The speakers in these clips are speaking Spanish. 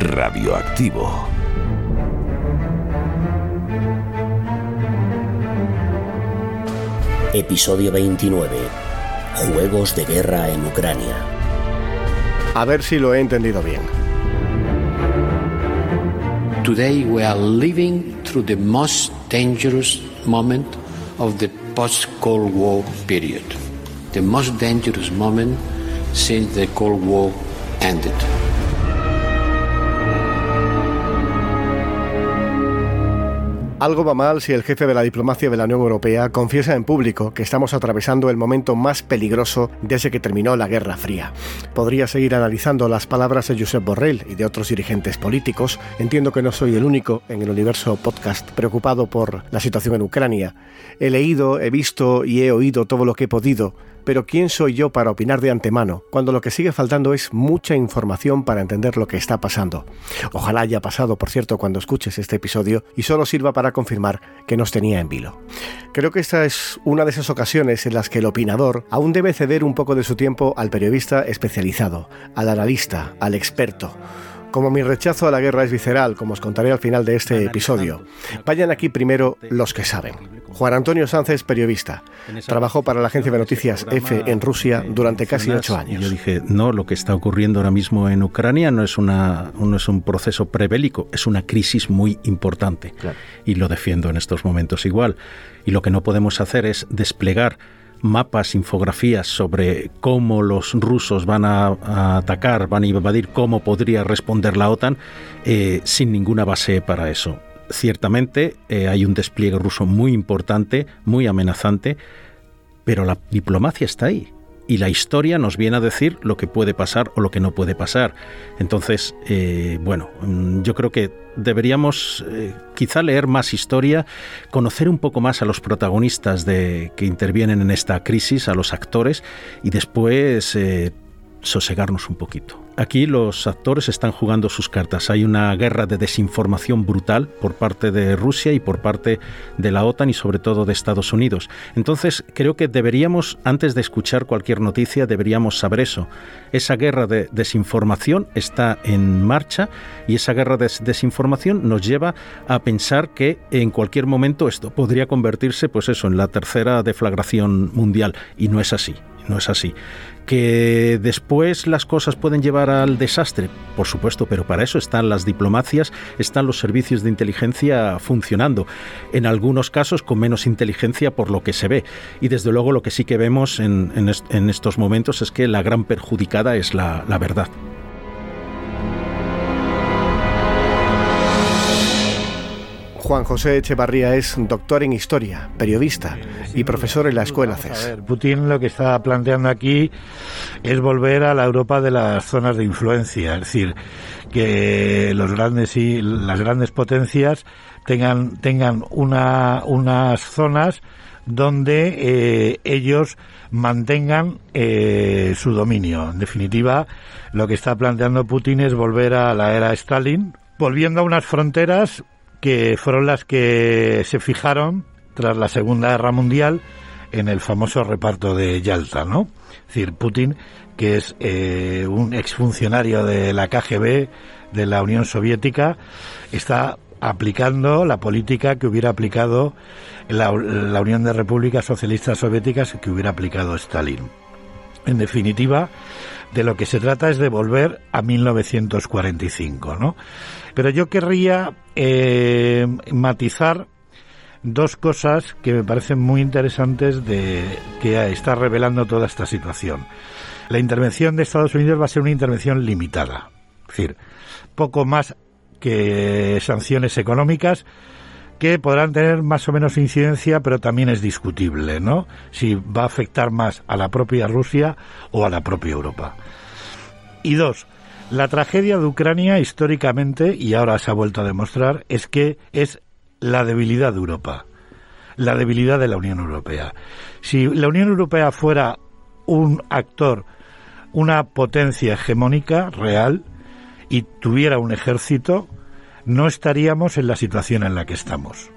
Radioactivo. Episodio 29. Juegos de guerra en Ucrania. A ver si lo he entendido bien. Today we are living through the most dangerous moment of the post-Cold War period. The most dangerous moment since the Cold War ended. Algo va mal si el jefe de la diplomacia de la Unión Europea confiesa en público que estamos atravesando el momento más peligroso desde que terminó la Guerra Fría. Podría seguir analizando las palabras de Josep Borrell y de otros dirigentes políticos. Entiendo que no soy el único en el universo podcast preocupado por la situación en Ucrania. He leído, he visto y he oído todo lo que he podido pero ¿quién soy yo para opinar de antemano cuando lo que sigue faltando es mucha información para entender lo que está pasando? Ojalá haya pasado, por cierto, cuando escuches este episodio y solo sirva para confirmar que nos tenía en vilo. Creo que esta es una de esas ocasiones en las que el opinador aún debe ceder un poco de su tiempo al periodista especializado, al analista, al experto. Como mi rechazo a la guerra es visceral, como os contaré al final de este episodio, vayan aquí primero los que saben. Juan Antonio Sánchez, periodista. Trabajó para la agencia de noticias EFE en Rusia durante casi ocho años. Yo dije, no, lo que está ocurriendo ahora mismo en Ucrania no es, una, no es un proceso prebélico, es una crisis muy importante. Y lo defiendo en estos momentos igual. Y lo que no podemos hacer es desplegar mapas, infografías sobre cómo los rusos van a, atacar, van a invadir, cómo podría responder la OTAN, eh, sin ninguna base para eso. Ciertamente eh, hay un despliegue ruso muy importante, muy amenazante, pero la diplomacia está ahí y la historia nos viene a decir lo que puede pasar o lo que no puede pasar. Entonces, eh, bueno, mm, yo creo que deberíamos eh, quizá leer más historia, conocer un poco más a los protagonistas de, que intervienen en esta crisis, a los actores, y después sosegarnos un poquito. Aquí los actores están jugando sus cartas. Hay una guerra de desinformación brutal por parte de Rusia y por parte de la OTAN y sobre todo de Estados Unidos. Entonces creo que deberíamos, antes de escuchar cualquier noticia, deberíamos saber eso. Esa guerra de desinformación está en marcha y esa guerra de desinformación nos lleva a pensar que en cualquier momento esto podría convertirse, pues eso, en la tercera deflagración mundial y no es así no es así. Que después las cosas pueden llevar al desastre, por supuesto, pero para eso están las diplomacias, están los servicios de inteligencia funcionando, en algunos casos con menos inteligencia por lo que se ve. Y desde luego lo que sí que vemos en, estos momentos es que la gran perjudicada es la verdad. Juan José Echevarría es doctor en historia, periodista y profesor en la escuela CES. Putin lo que está planteando aquí es volver a la Europa de las zonas de influencia, es decir, que los grandes y las grandes potencias tengan tengan una, unas zonas donde eh, ellos mantengan eh, su dominio. En definitiva, lo que está planteando Putin es volver a la era Stalin, volviendo a unas fronteras que fueron las que se fijaron tras la Segunda Guerra Mundial en el famoso reparto de Yalta, ¿no? Es decir, Putin, que es eh, un exfuncionario de la KGB de la Unión Soviética, está aplicando la política que hubiera aplicado la, la Unión de Repúblicas Socialistas Soviéticas que hubiera aplicado Stalin. En definitiva, de lo que se trata es de volver a 1945, ¿no? Pero yo querría eh, matizar dos cosas que me parecen muy interesantes de que está revelando toda esta situación. La intervención de Estados Unidos va a ser una intervención limitada, es decir, poco más que sanciones económicas que podrán tener más o menos incidencia, pero también es discutible, ¿no? Si va a afectar más a la propia Rusia o a la propia Europa. Y dos, la tragedia de Ucrania históricamente, y ahora se ha vuelto a demostrar, es que es la debilidad de Europa, la debilidad de la Unión Europea. Si la Unión Europea fuera un actor, una potencia hegemónica real y tuviera un ejército, no estaríamos en la situación en la que estamos.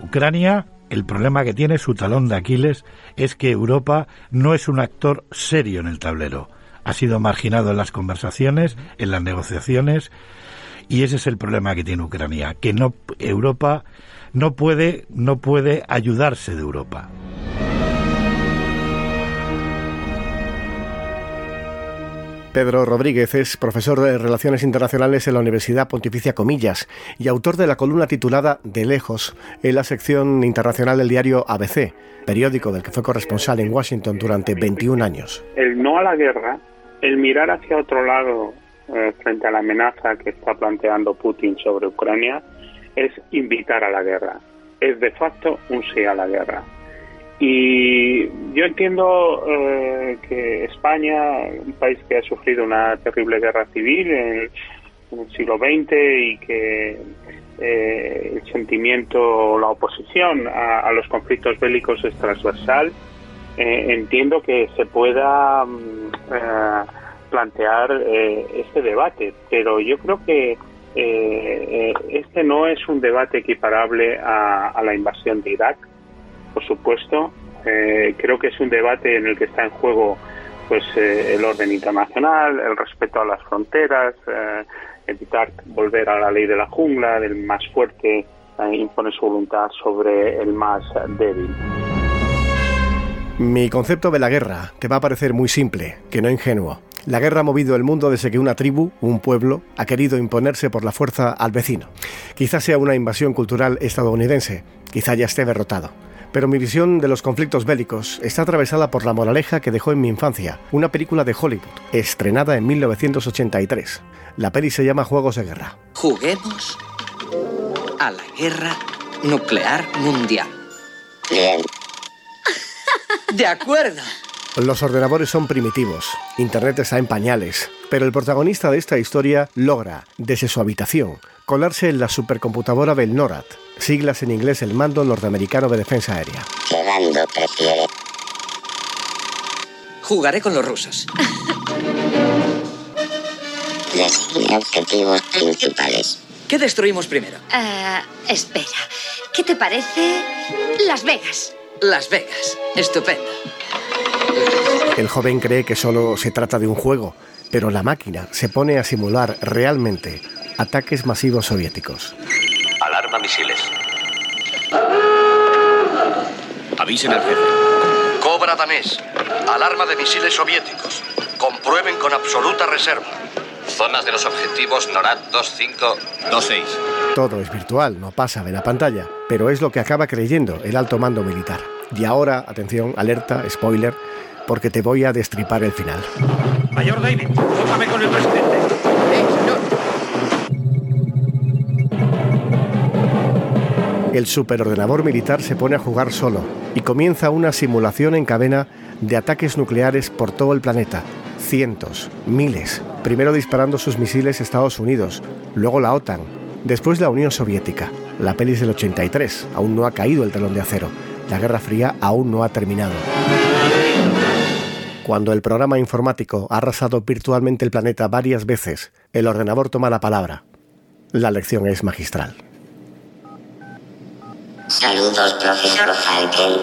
Ucrania, el problema que tiene su talón de Aquiles es que Europa no es un actor serio en el tablero ha sido marginado en las conversaciones, en las negociaciones, y ese es el problema que tiene Ucrania, que no Europa no puede no puede ayudarse de Europa. Pedro Rodríguez es profesor de Relaciones Internacionales en la Universidad Pontificia Comillas y autor de la columna titulada De lejos en la sección internacional del diario ABC, periódico del que fue corresponsal en Washington durante 21 años. El no a la guerra, el mirar hacia otro lado eh, frente a la amenaza que está planteando Putin sobre Ucrania, es invitar a la guerra. Es de facto un sí a la guerra. Y yo entiendo eh, que España, un país que ha sufrido una terrible guerra civil en, el siglo XX y que eh, el sentimiento, la oposición a, los conflictos bélicos es transversal, eh, entiendo que se pueda mm, plantear este debate, pero yo creo que este no es un debate equiparable a la invasión de Irak por supuesto. Eh, creo que es un debate en el que está en juego pues eh, el orden internacional, el respeto a las fronteras, eh, evitar volver a la ley de la jungla, del más fuerte impone su voluntad sobre el más débil. Mi concepto de la guerra te va a parecer muy simple, que no ingenuo. La guerra ha movido el mundo desde que una tribu, un pueblo, ha querido imponerse por la fuerza al vecino. Quizás sea una invasión cultural estadounidense, quizá ya esté derrotado. Pero mi visión de los conflictos bélicos está atravesada por la moraleja que dejó en mi infancia, una película de Hollywood, estrenada en 1983. La peli se llama Juegos de Guerra. Juguemos a la guerra nuclear mundial. De acuerdo. Los ordenadores son primitivos, Internet está en pañales, pero el protagonista de esta historia logra, desde su habitación, colarse en la supercomputadora del NORAD, siglas en inglés el Mando Norteamericano de Defensa Aérea. ¿Qué mando prefiere? Jugaré con los rusos. Designe objetivos principales. ¿Qué destruimos primero? Ah, espera. ¿Qué te parece Las Vegas? Las Vegas. Estupendo. El joven cree que solo se trata de un juego, pero la máquina se pone a simular realmente ataques masivos soviéticos. Alarma misiles. Avisen al jefe. Cobra danés. Alarma de misiles soviéticos. Comprueben con absoluta reserva. Zonas de los objetivos NORAD 2526. Todo es virtual, no pasa de la pantalla, pero es lo que acaba creyendo el alto mando militar. Y ahora, atención, alerta, spoiler, porque te voy a destripar el final. Mayor David, con el presidente. El superordenador militar se pone a jugar solo y comienza una simulación en cadena de ataques nucleares por todo el planeta. Cientos, miles. Primero disparando sus misiles Estados Unidos, luego la OTAN, después la Unión Soviética. La pelis del 83, aún no ha caído el telón de acero. La Guerra Fría aún no ha terminado. Cuando el programa informático ha arrasado virtualmente el planeta varias veces, el ordenador toma la palabra. La lección es magistral. Saludos, profesor Falken.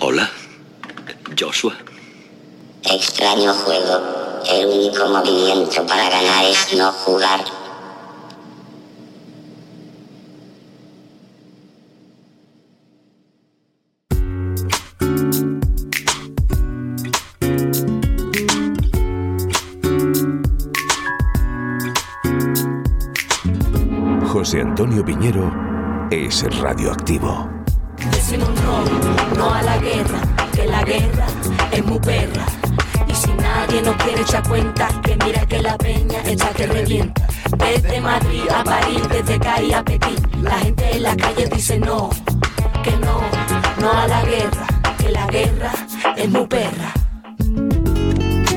Hola, Joshua. Extraño juego. El único movimiento para ganar es no jugar. José Antonio Piñero es radioactivo. Decimos no, no a la guerra, que la guerra es muy perra. Y si nadie nos quiere echar cuenta, que mira que la peña está que revienta. Desde Madrid a París, desde Cali a Pekín, la gente en la calle dice no, que no, no a la guerra, que la guerra es muy perra.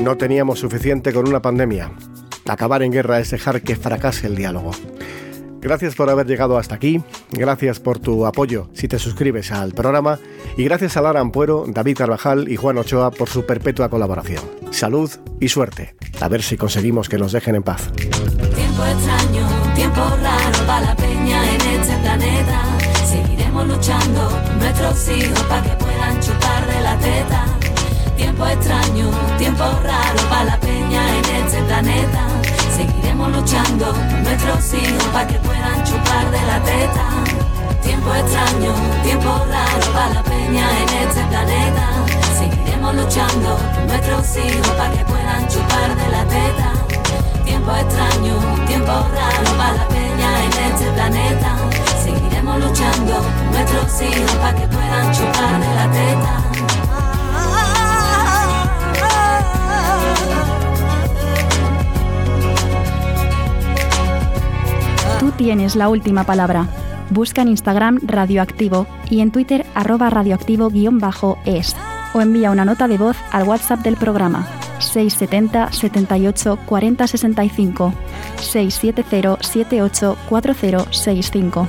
No teníamos suficiente con una pandemia. Acabar en guerra es dejar que fracase el diálogo. Gracias por haber llegado hasta aquí, gracias por tu apoyo si te suscribes al programa y gracias a Lara Ampuero, David Carvajal y Juan Ochoa por su perpetua colaboración. Salud y suerte. A ver si conseguimos que nos dejen en paz. Tiempo extraño, tiempo raro va la peña en este planeta. Seguiremos luchando nuestros hijos para que puedan chupar de la teta. Tiempo extraño, tiempo raro va la peña en este planeta Seguiremos luchando nuestros hijos para que puedan chupar de la teta. Tiempo extraño, tiempo raro para la peña en este planeta. Seguiremos luchando nuestros hijos para que puedan chupar de la teta. Tiempo extraño, tiempo raro para la peña en este planeta. Seguiremos luchando nuestros hijos para que puedan chupar de la teta. Tienes la última palabra. Busca en Instagram Radioactivo y en Twitter arroba radioactivo-es o envía una nota de voz al WhatsApp del programa 670 78 40 65 670 78 40 65.